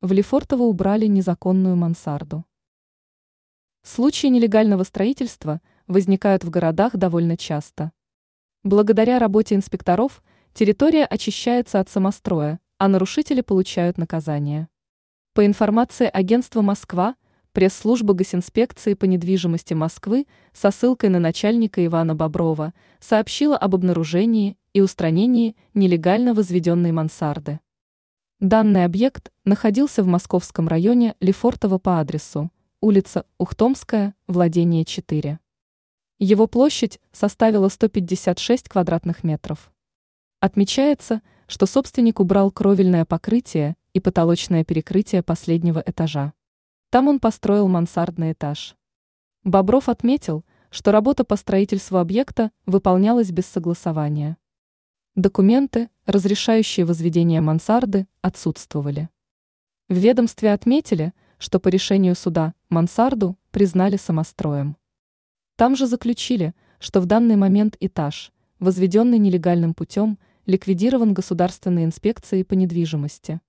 В Лефортово убрали незаконную мансарду. Случаи нелегального строительства возникают в городах довольно часто. Благодаря работе инспекторов территория очищается от самостроя, а нарушители получают наказание. По информации агентства «Москва», пресс-служба Госинспекции по недвижимости Москвы со ссылкой на начальника Ивана Боброва сообщила об обнаружении и устранении нелегально возведенной мансарды. Данный объект находился в московском районе Лефортово по адресу улица Ухтомская, владение 4. Его площадь составила 156 квадратных метров. Отмечается, что собственник убрал кровельное покрытие и потолочное перекрытие последнего этажа. Там он построил мансардный этаж. Бобров отметил, что работа по строительству объекта выполнялась без согласования. Документы, разрешающие возведение мансарды, отсутствовали. В ведомстве отметили, что по решению суда мансарду признали самостроем. Там же заключили, что в данный момент этаж, возведенный нелегальным путем, ликвидирован Государственной инспекцией по недвижимости.